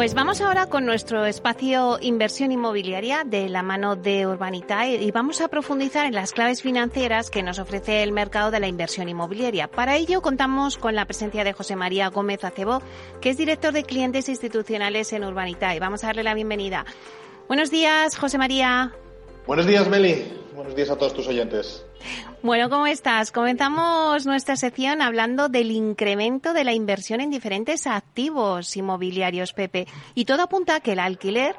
Pues vamos ahora con nuestro espacio inversión inmobiliaria de la mano de Urbanitae y vamos a profundizar en las claves financieras que nos ofrece el mercado de la inversión inmobiliaria. Para ello contamos con la presencia de José María Gómez Acebo, que es director de clientes institucionales en Urbanitae. Vamos a darle la bienvenida. Buenos días, José María. Buenos días, Meli. Buenos días a todos tus oyentes. Bueno, ¿cómo estás? Comenzamos nuestra sección hablando del incremento de la inversión en diferentes activos inmobiliarios, Pepe. Y todo apunta a que el alquiler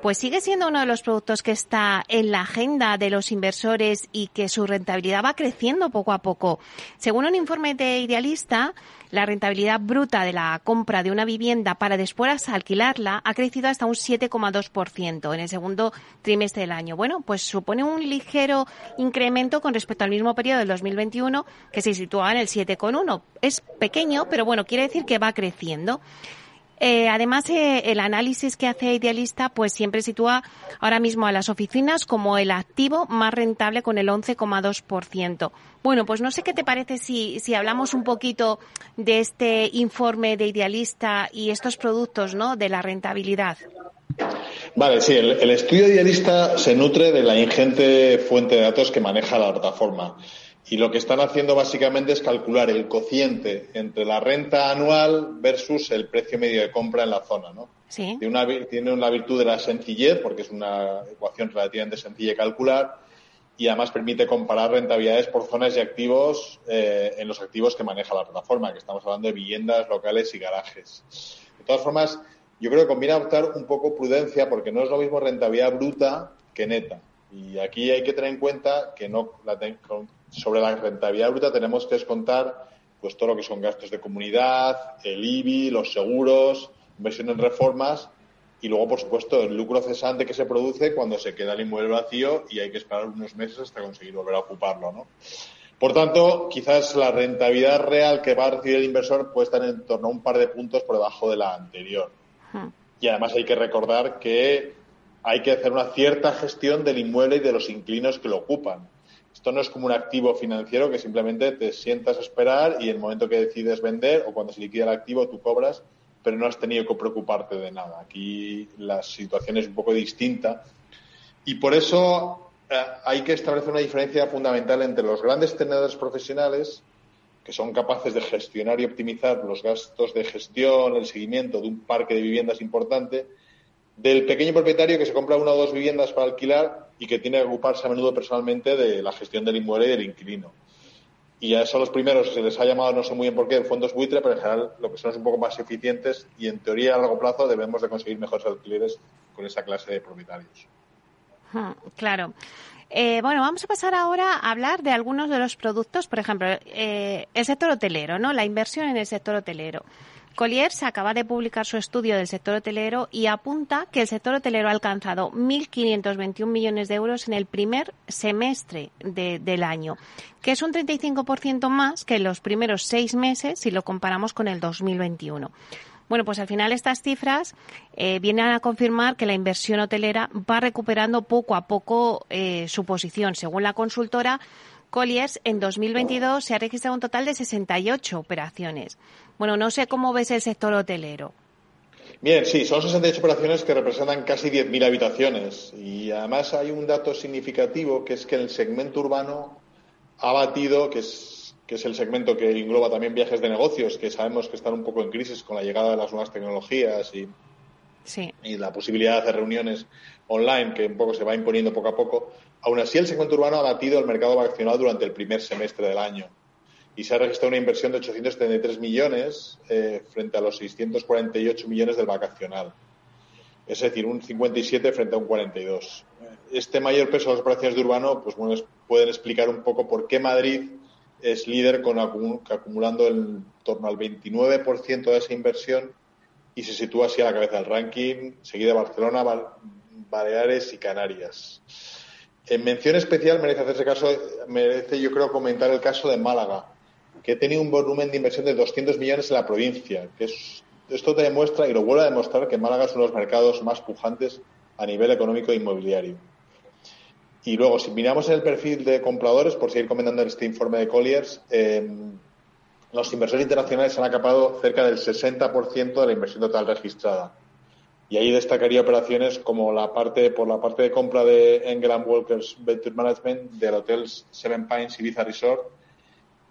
pues sigue siendo uno de los productos que está en la agenda de los inversores y que su rentabilidad va creciendo poco a poco. Según un informe de Idealista, la rentabilidad bruta de la compra de una vivienda para después alquilarla ha crecido hasta un 7,2% en el segundo trimestre del año. Bueno, pues supone un ligero incremento con respecto al mismo periodo del 2021 que se situaba en el 7,1. Es pequeño, pero bueno, quiere decir que va creciendo. Eh, además, eh, el análisis que hace Idealista pues siempre sitúa ahora mismo a las oficinas como el activo más rentable con el 11,2%. Bueno, pues no sé qué te parece si, si hablamos un poquito de este informe de Idealista y estos productos ¿no? de la rentabilidad. Vale, sí, el, el estudio Idealista se nutre de la ingente fuente de datos que maneja la plataforma. Y lo que están haciendo básicamente es calcular el cociente entre la renta anual versus el precio medio de compra en la zona, ¿no? Sí. Tiene una, tiene una virtud de la sencillez, porque es una ecuación relativamente sencilla de calcular, y además permite comparar rentabilidades por zonas y activos eh, en los activos que maneja la plataforma, que estamos hablando de viviendas, locales y garajes. De todas formas, yo creo que conviene adoptar un poco prudencia, porque no es lo mismo rentabilidad bruta que neta. Y aquí hay que tener en cuenta que no la sobre la rentabilidad bruta tenemos que descontar pues todo lo que son gastos de comunidad, el IBI, los seguros, inversión en reformas y luego, por supuesto, el lucro cesante que se produce cuando se queda el inmueble vacío y hay que esperar unos meses hasta conseguir volver a ocuparlo, ¿no? Por tanto, quizás la rentabilidad real que va a recibir el inversor puede estar en torno a un par de puntos por debajo de la anterior. Y además hay que recordar que hay que hacer una cierta gestión del inmueble y de los inquilinos que lo ocupan. Esto no es como un activo financiero que simplemente te sientas a esperar y en el momento que decides vender o cuando se liquida el activo tú cobras, pero no has tenido que preocuparte de nada. Aquí la situación es un poco distinta y por eso eh, hay que establecer una diferencia fundamental entre los grandes tenedores profesionales que son capaces de gestionar y optimizar los gastos de gestión, el seguimiento de un parque de viviendas importante, del pequeño propietario que se compra una o dos viviendas para alquilar y que tiene que ocuparse a menudo personalmente de la gestión del inmueble y del inquilino. Y a esos los primeros se les ha llamado, no sé muy bien por qué, fondos buitre, pero en general lo que son es un poco más eficientes y en teoría a largo plazo debemos de conseguir mejores alquileres con esa clase de propietarios. Claro. Eh, bueno, vamos a pasar ahora a hablar de algunos de los productos, por ejemplo, eh, el sector hotelero, ¿no? La inversión en el sector hotelero. Colliers acaba de publicar su estudio del sector hotelero y apunta que el sector hotelero ha alcanzado 1.521 millones de euros en el primer semestre del año, que es un 35% más que en los primeros seis meses si lo comparamos con el 2021. Bueno, pues al final estas cifras eh, vienen a confirmar que la inversión hotelera va recuperando poco a poco eh, su posición. Según la consultora, Colliers, en 2022 se ha registrado un total de 68 operaciones. Bueno, no sé cómo ves el sector hotelero. Bien, sí, son 68 operaciones que representan casi 10.000 habitaciones. Y además hay un dato significativo que es que el segmento urbano ha batido, que es, que es el segmento que engloba también viajes de negocios, que sabemos que están un poco en crisis con la llegada de las nuevas tecnologías y, y la posibilidad de hacer reuniones online, que un poco se va imponiendo poco a poco. Aún así, el segmento urbano ha batido el mercado vacacional durante el primer semestre del año y se ha registrado una inversión de 873 millones eh, frente a los 648 millones del vacacional. Es decir, un 57 frente a un 42. Este mayor peso de las operaciones de urbano, pues bueno, pueden explicar un poco por qué Madrid es líder con acumulando en torno al 29% de esa inversión y se sitúa así a la cabeza del ranking, seguida Barcelona, Baleares y Canarias. En mención especial merece hacerse caso, merece yo creo comentar el caso de Málaga, que tenía un volumen de inversión de 200 millones en la provincia. Que esto te demuestra y lo vuelve a demostrar que Málaga es uno de los mercados más pujantes a nivel económico e inmobiliario. Y luego, si miramos el perfil de compradores, por seguir comentando este informe de Colliers, eh, los inversores internacionales han acapado cerca del 60% de la inversión total registrada. Y ahí destacaría operaciones como la parte, por la parte de compra de England Walkers Venture Management del Hotel Seven Pines Ibiza Resort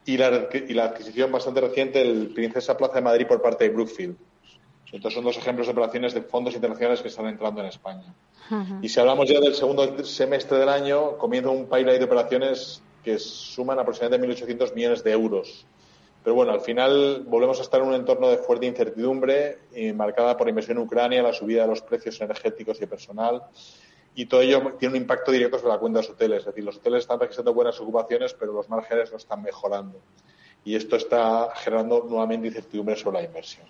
y la, y la adquisición bastante reciente del Princesa Plaza de Madrid por parte de Brookfield. Entonces son dos ejemplos de operaciones de fondos internacionales que están entrando en España. Y si hablamos ya del segundo semestre del año, comienza un pipeline de operaciones que suman aproximadamente 1.800 millones de euros pero bueno, al final volvemos a estar en un entorno de fuerte incertidumbre, marcada por la inversión en Ucrania, la subida de los precios energéticos y personal, y todo ello tiene un impacto directo sobre la cuenta de los hoteles. Es decir, los hoteles están registrando buenas ocupaciones, pero los márgenes no están mejorando. Y esto está generando nuevamente incertidumbre sobre la inversión.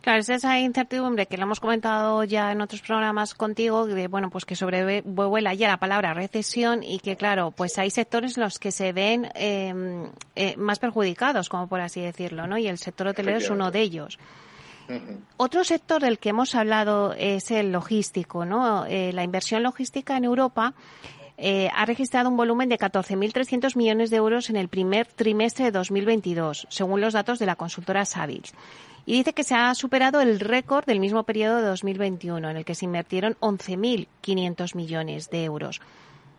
Claro, es esa incertidumbre que lo hemos comentado ya en otros programas contigo, de, bueno, pues que sobrevuela ya la palabra recesión y que, claro, pues hay sectores en los que se ven em, eh, más perjudicados, como por así decirlo, ¿no? Y el sector hotelero es uno de ellos. Otro sector del que hemos hablado es el logístico, ¿no? Eh, la inversión logística en Europa eh, ha registrado un volumen de 14.300 millones de euros en el primer trimestre de 2022, según los datos de la consultora Savills y dice que se ha superado el récord del mismo periodo de 2021, en el que se invirtieron 11.500 millones de euros.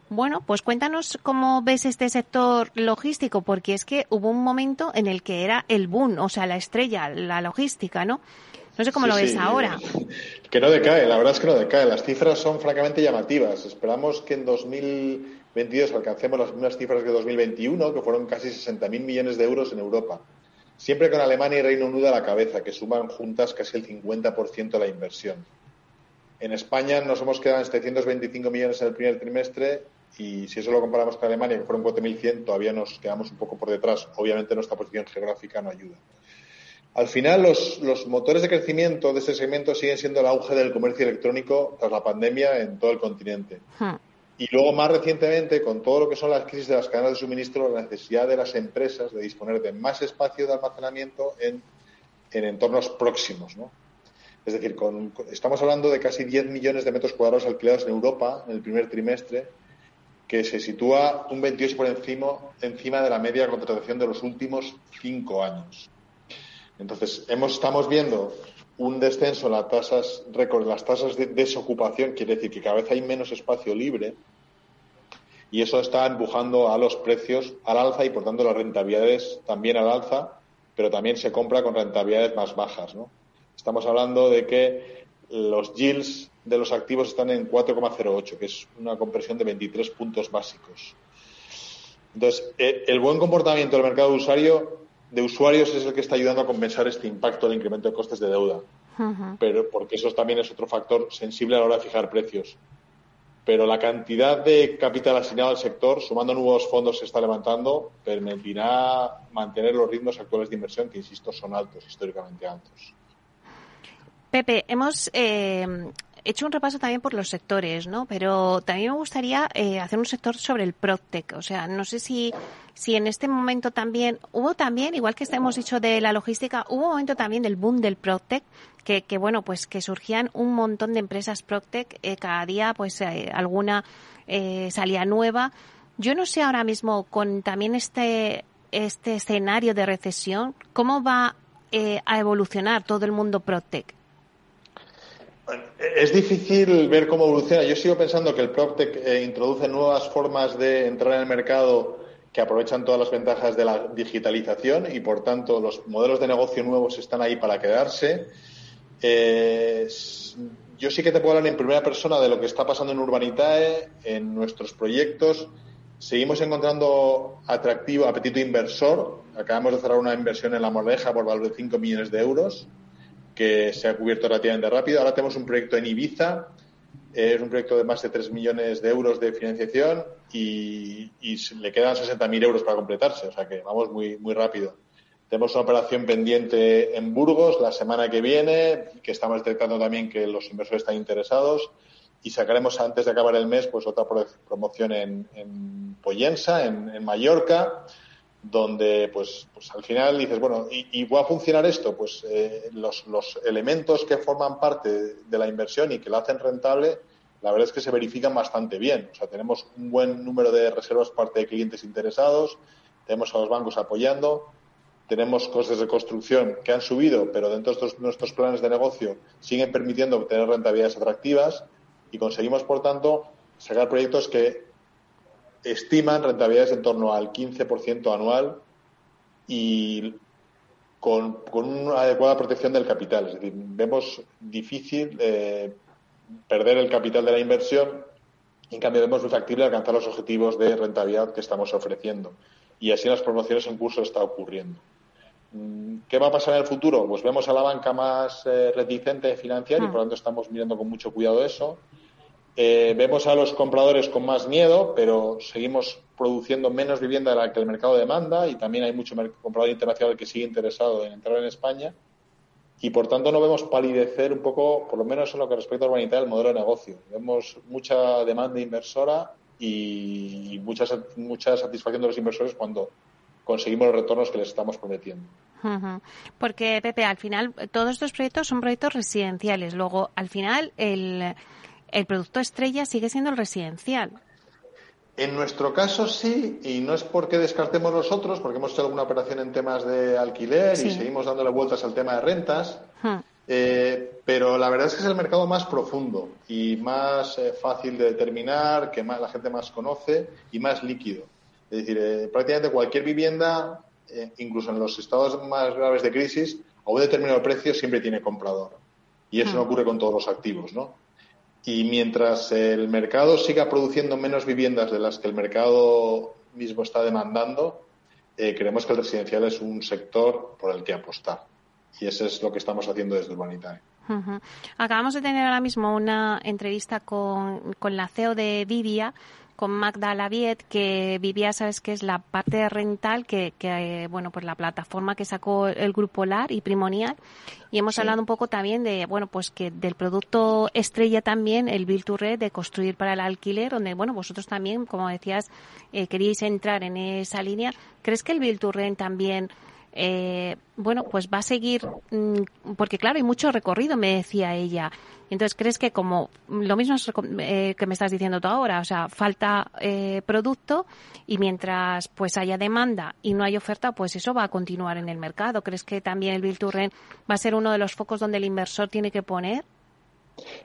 Bueno, pues cuéntanos cómo ves este sector logístico, porque es que hubo un momento en el que era el boom, o sea, la estrella, la logística, ¿no? No sé cómo lo ves ahora. Que no decae, la verdad es que no decae. Las cifras son francamente llamativas. Esperamos que en 2022 alcancemos las mismas cifras que 2021, que fueron casi 60.000 millones de euros en Europa siempre con Alemania y Reino Unido a la cabeza, que suman juntas casi el 50% de la inversión. En España nos hemos quedado en 725 millones en el primer trimestre y si eso lo comparamos con Alemania, que fueron 4.100, todavía nos quedamos un poco por detrás. Obviamente nuestra posición geográfica no ayuda. Al final, los, motores de crecimiento de ese segmento siguen siendo el auge del comercio electrónico tras la pandemia en todo el continente. Hmm. Y luego, más recientemente, con todo lo que son las crisis de las cadenas de suministro, la necesidad de las empresas de disponer de más espacio de almacenamiento en, entornos próximos. ¿no? Es decir, estamos hablando de casi 10 millones de metros cuadrados alquilados en Europa en el primer trimestre, que se sitúa un 28 por encima, encima de la media de contratación de los últimos cinco años. Entonces, hemos, estamos viendo un descenso en las tasas las tasas de desocupación, quiere decir que cada vez hay menos espacio libre y eso está empujando a los precios al alza y por tanto las rentabilidades también al alza, pero también se compra con rentabilidades más bajas. ¿no? Estamos hablando de que los yields de los activos están en 4,08, que es una compresión de 23 puntos básicos. Entonces, eh, el buen comportamiento del mercado de usuario de usuarios es el que está ayudando a compensar este impacto del incremento de costes de deuda. Pero porque eso también es otro factor sensible a la hora de fijar precios. Pero la cantidad de capital asignado al sector, sumando nuevos fondos que se está levantando, permitirá mantener los ritmos actuales de inversión, que insisto, son altos, históricamente altos. Pepe, hemos eh, hecho un repaso también por los sectores, ¿no? Pero también me gustaría eh, hacer un sector sobre el PropTech. O sea, no sé si, si en este momento también, hubo también, igual que hemos dicho de la logística, hubo un momento también del boom del PropTech, que, bueno, pues que surgían un montón de empresas PropTech, eh, cada día pues eh, alguna salía nueva. Yo no sé ahora mismo con también este, este escenario de recesión, cómo va a evolucionar todo el mundo PropTech. Es difícil ver cómo evoluciona. Yo sigo pensando que el PropTech eh, introduce nuevas formas de entrar en el mercado que aprovechan todas las ventajas de la digitalización y, por tanto, los modelos de negocio nuevos están ahí para quedarse. Eh, yo sí que te puedo hablar en primera persona de lo que está pasando en Urbanitae, en nuestros proyectos. Seguimos encontrando atractivo apetito inversor. Acabamos de cerrar una inversión en La Moraleja por valor de 5 millones de euros que se ha cubierto relativamente rápido. Ahora tenemos un proyecto en Ibiza, es un proyecto de más de 3 millones de euros de financiación y, le quedan 60.000 euros para completarse, o sea que vamos muy, muy rápido. Tenemos una operación pendiente en Burgos la semana que viene, que estamos detectando también que los inversores están interesados y sacaremos antes de acabar el mes pues otra promoción en, en Poyensa, en, en Mallorca donde pues, pues al final dices, bueno, ¿y, va a funcionar esto? Pues eh, los, elementos que forman parte de la inversión y que la hacen rentable, la verdad es que se verifican bastante bien. O sea, tenemos un buen número de reservas parte de clientes interesados, tenemos a los bancos apoyando, tenemos costes de construcción que han subido, pero dentro de nuestros planes de negocio siguen permitiendo obtener rentabilidades atractivas y conseguimos, por tanto, sacar proyectos que estiman rentabilidades en torno al 15% anual y con, una adecuada protección del capital. Es decir, vemos difícil eh, perder el capital de la inversión y en cambio vemos muy factible alcanzar los objetivos de rentabilidad que estamos ofreciendo. Y así en las promociones en curso está ocurriendo. Mm, ¿Qué va a pasar en el futuro? Pues vemos a la banca más eh, reticente de financiar y ah. por lo tanto estamos mirando con mucho cuidado eso. Eh, vemos a los compradores con más miedo, pero seguimos produciendo menos vivienda de la que el mercado demanda y también hay mucho comprador internacional que sigue interesado en entrar en España. Y por tanto no vemos palidecer un poco, por lo menos en lo que respecta a urbanidad, el modelo de negocio. Vemos mucha demanda inversora y mucha, mucha satisfacción de los inversores cuando conseguimos los retornos que les estamos prometiendo. Porque, Pepe, al final todos estos proyectos son proyectos residenciales. Luego, al final, el, el producto estrella sigue siendo el residencial. En nuestro caso sí, y no es porque descartemos los otros, porque hemos hecho alguna operación en temas de alquiler y seguimos dándole vueltas al tema de rentas, eh, pero la verdad es que es el mercado más profundo y más eh, fácil de determinar, que más, la gente más conoce y más líquido. Es decir, eh, prácticamente cualquier vivienda, incluso en los estados más graves de crisis, a un determinado precio siempre tiene comprador. Y eso no ocurre con todos los activos, ¿no? Y mientras el mercado siga produciendo menos viviendas de las que el mercado mismo está demandando, eh, creemos que el residencial es un sector por el que apostar. Y eso es lo que estamos haciendo desde Urbanitae. Acabamos de tener ahora mismo una entrevista con, con la CEO de Vivia con Magda Laviet, que vivía, sabes que es la parte de rental, que, que, bueno, pues la plataforma que sacó el grupo LAR y Primonial. Y hemos hablado un poco también de, bueno, pues que del producto estrella también, el Build to Red, de construir para el alquiler, donde, bueno, vosotros también, como decías, eh, queríais entrar en esa línea. ¿Crees que el Build to Rent también eh, bueno, pues va a seguir, mm, porque claro, hay mucho recorrido, me decía ella. Entonces, ¿crees que como lo mismo eh, que me estás diciendo tú ahora, o sea, falta eh, producto y mientras pues haya demanda y no hay oferta, pues eso va a continuar en el mercado? ¿Crees que también el Build to Rent va a ser uno de los focos donde el inversor tiene que poner?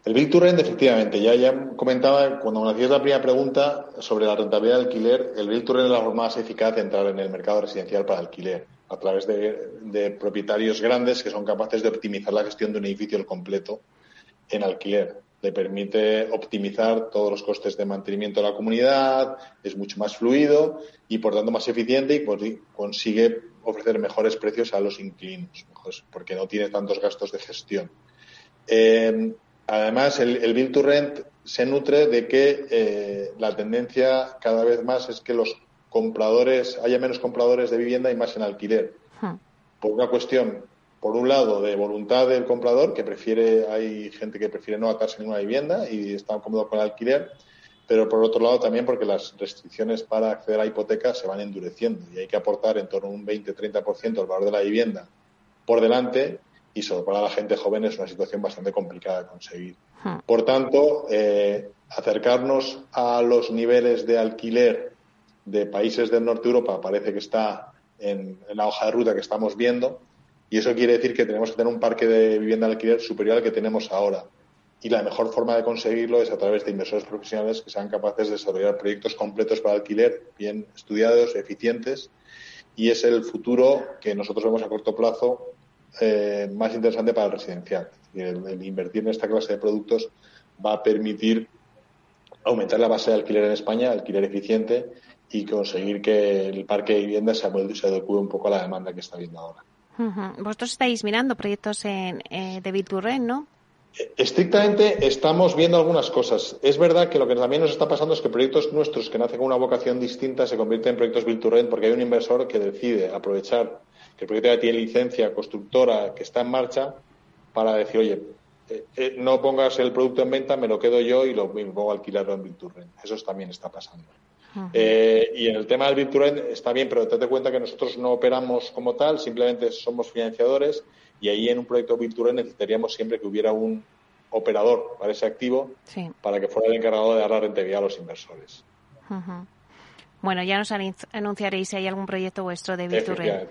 El Build to Rent, efectivamente, ya, ya comentaba cuando me hacías la primera pregunta sobre la rentabilidad del alquiler, el Build to Rent es la forma más eficaz de entrar en el mercado residencial para alquiler a través de, propietarios grandes que son capaces de optimizar la gestión de un edificio al completo en alquiler. Le permite optimizar todos los costes de mantenimiento de la comunidad, es mucho más fluido y por tanto más eficiente y consigue ofrecer mejores precios a los inquilinos, porque no tiene tantos gastos de gestión. Eh, además, el, el Build to Rent se nutre de que eh, la tendencia cada vez más es que los compradores, haya menos compradores de vivienda y más en alquiler. Hmm. Por una cuestión, por un lado, de voluntad del comprador, que prefiere, hay gente que prefiere no atarse en una vivienda y está cómodo con el alquiler, pero por otro lado también porque las restricciones para acceder a hipotecas se van endureciendo y hay que aportar en torno a un 20-30% del valor de la vivienda por delante y sobre para la gente joven es una situación bastante complicada de conseguir. Por tanto, eh, acercarnos a los niveles de alquiler de países del norte de Europa parece que está en, la hoja de ruta que estamos viendo y eso quiere decir que tenemos que tener un parque de vivienda de alquiler superior al que tenemos ahora. Y la mejor forma de conseguirlo es a través de inversores profesionales que sean capaces de desarrollar proyectos completos para alquiler, bien estudiados, eficientes, y es el futuro que nosotros vemos a corto plazo eh, más interesante para el residencial. el, invertir en esta clase de productos va a permitir aumentar la base de alquiler en España, alquiler eficiente, y conseguir que el parque de viviendas se, se adecue un poco a la demanda que está viendo ahora. Vosotros estáis mirando proyectos en, eh, de Biturren, ¿no? Estrictamente estamos viendo algunas cosas. Es verdad que lo que también nos está pasando es que proyectos nuestros que nacen con una vocación distinta se convierten en proyectos Build porque hay un inversor que decide aprovechar que el proyecto ya tiene licencia constructora que está en marcha para decir, oye, eh, eh, no pongas el producto en venta, me lo quedo yo y lo, pongo a alquilarlo en Build Eso también está pasando. Eh, y en el tema del Virturen está bien, pero date cuenta que nosotros no operamos como tal, simplemente somos financiadores y ahí en un proyecto Virturen necesitaríamos siempre que hubiera un operador para ese activo para que fuera el encargado de dar la rentabilidad a los inversores. Bueno, ya nos anunciaréis si hay algún proyecto vuestro de Virturen.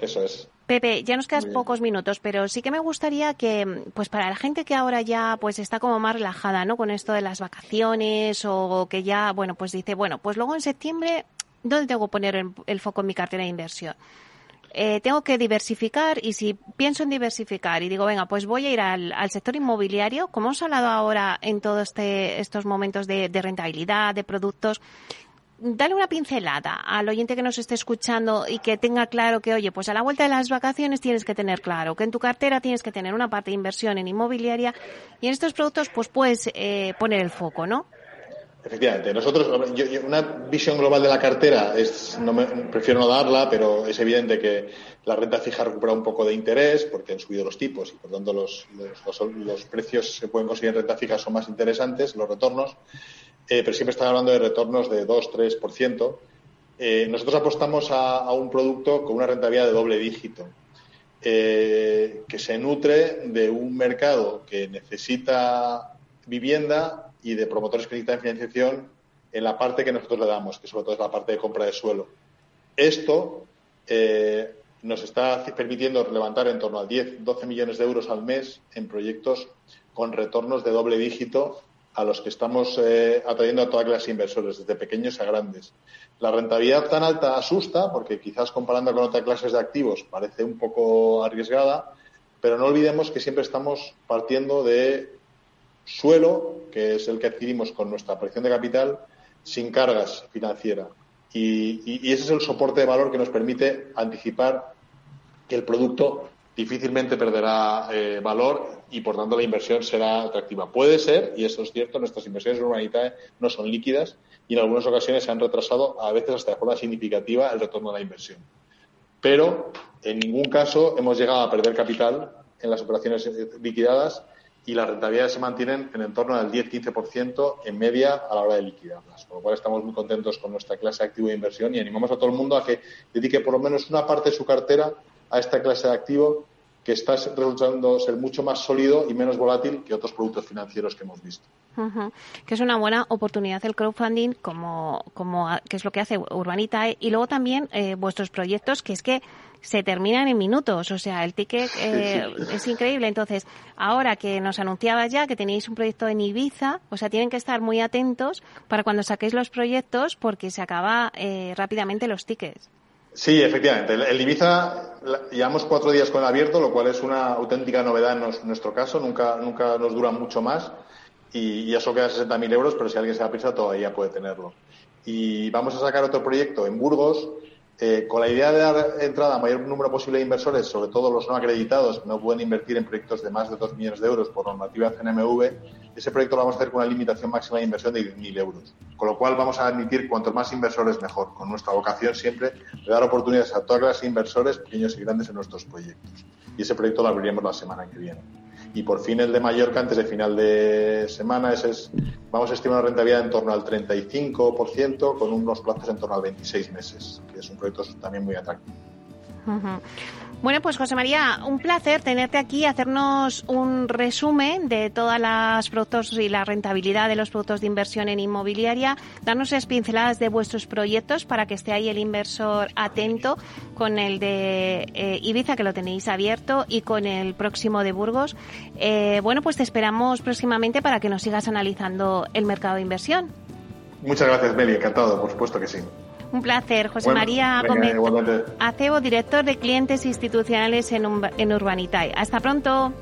Eso es. Pepe, ya nos quedan pocos minutos, pero sí que me gustaría que, pues para la gente que ahora ya pues está como más relajada, ¿no? Con esto de las vacaciones o que ya, bueno, pues dice, bueno, pues luego en septiembre, ¿dónde tengo que poner el, foco en mi cartera de inversión? Eh, tengo que diversificar y si pienso en diversificar y digo, venga, pues voy a ir al, sector inmobiliario, como hemos hablado ahora en todos este, estos momentos de, de rentabilidad, de productos, dale una pincelada al oyente que nos esté escuchando y que tenga claro que, oye, pues a la vuelta de las vacaciones tienes que tener claro que en tu cartera tienes que tener una parte de inversión en inmobiliaria y en estos productos pues puedes eh, poner el foco, ¿no? Efectivamente, nosotros, una visión global de la cartera es, no prefiero no darla, pero es evidente que la renta fija recupera un poco de interés porque han subido los tipos y por tanto los, los, los precios que pueden conseguir en renta fija son más interesantes, los retornos. Eh, pero siempre están hablando de retornos de 2-3%. Eh, nosotros apostamos a, un producto con una rentabilidad de doble dígito, eh, que se nutre de un mercado que necesita vivienda y de promotores que necesitan financiación en la parte que nosotros le damos, que sobre todo es la parte de compra de suelo. Esto nos está permitiendo levantar en torno a 10, 12 millones de euros al mes en proyectos con retornos de doble dígito a los que estamos eh, atrayendo a toda clase de inversores, desde pequeños a grandes. La rentabilidad tan alta asusta, porque quizás comparando con otras clases de activos parece un poco arriesgada, pero no olvidemos que siempre estamos partiendo de suelo, que es el que adquirimos con nuestra aparición de capital, sin cargas financieras. y ese es el soporte de valor que nos permite anticipar que el producto difícilmente perderá eh, valor y por tanto la inversión será atractiva. Puede ser, y eso es cierto, nuestras inversiones en Urbanitae no son líquidas y en algunas ocasiones se han retrasado a veces hasta de forma significativa el retorno de la inversión. Pero en ningún caso hemos llegado a perder capital en las operaciones liquidadas y las rentabilidades se mantienen en el torno del 10-15% en media a la hora de liquidarlas. Con lo cual estamos muy contentos con nuestra clase activo de inversión y animamos a todo el mundo a que dedique por lo menos una parte de su cartera a esta clase de activo que está resultando ser mucho más sólido y menos volátil que otros productos financieros que hemos visto. Que es una buena oportunidad el crowdfunding, como, como que es lo que hace Urbanita, y luego también eh, vuestros proyectos, que es que se terminan en minutos, o sea, el ticket eh, es increíble. Entonces, ahora que nos anunciaba ya que tenéis un proyecto en Ibiza, o sea, tienen que estar muy atentos para cuando saquéis los proyectos porque se acaba eh, rápidamente los tickets. Sí, efectivamente. El, Ibiza llevamos cuatro días con el abierto, lo cual es una auténtica novedad en, nuestro caso. Nunca, nunca nos dura mucho más y, y eso queda 60.000 euros, pero si alguien se da prisa todavía puede tenerlo. Y vamos a sacar otro proyecto en Burgos eh, con la idea de dar entrada a mayor número posible de inversores, sobre todo los no acreditados, no pueden invertir en proyectos de más de 2 millones de euros por normativa CNMV, ese proyecto lo vamos a hacer con una limitación máxima de inversión de 10.000 euros. Con lo cual vamos a admitir cuantos más inversores mejor, con nuestra vocación siempre de dar oportunidades a todas las inversores, pequeños y grandes, en nuestros proyectos. Y ese proyecto lo abriremos la semana que viene y por fin el de Mallorca antes de final de semana. Ese es, vamos a estimar una rentabilidad en torno al 35% con unos plazos en torno al 26 meses, que es un proyecto también muy atractivo. Bueno, pues José María, un placer tenerte aquí, hacernos un resumen de todas las productos y la rentabilidad de los productos de inversión en inmobiliaria, darnos las pinceladas de vuestros proyectos para que esté ahí el inversor atento con el de eh, Ibiza, que lo tenéis abierto, y con el próximo de Burgos. Eh, bueno, pues te esperamos próximamente para que nos sigas analizando el mercado de inversión. Muchas gracias, Meli, encantado, por supuesto que sí. Un placer. José María Gómez Acebo, director de clientes institucionales en, en Urbanitae. Hasta pronto.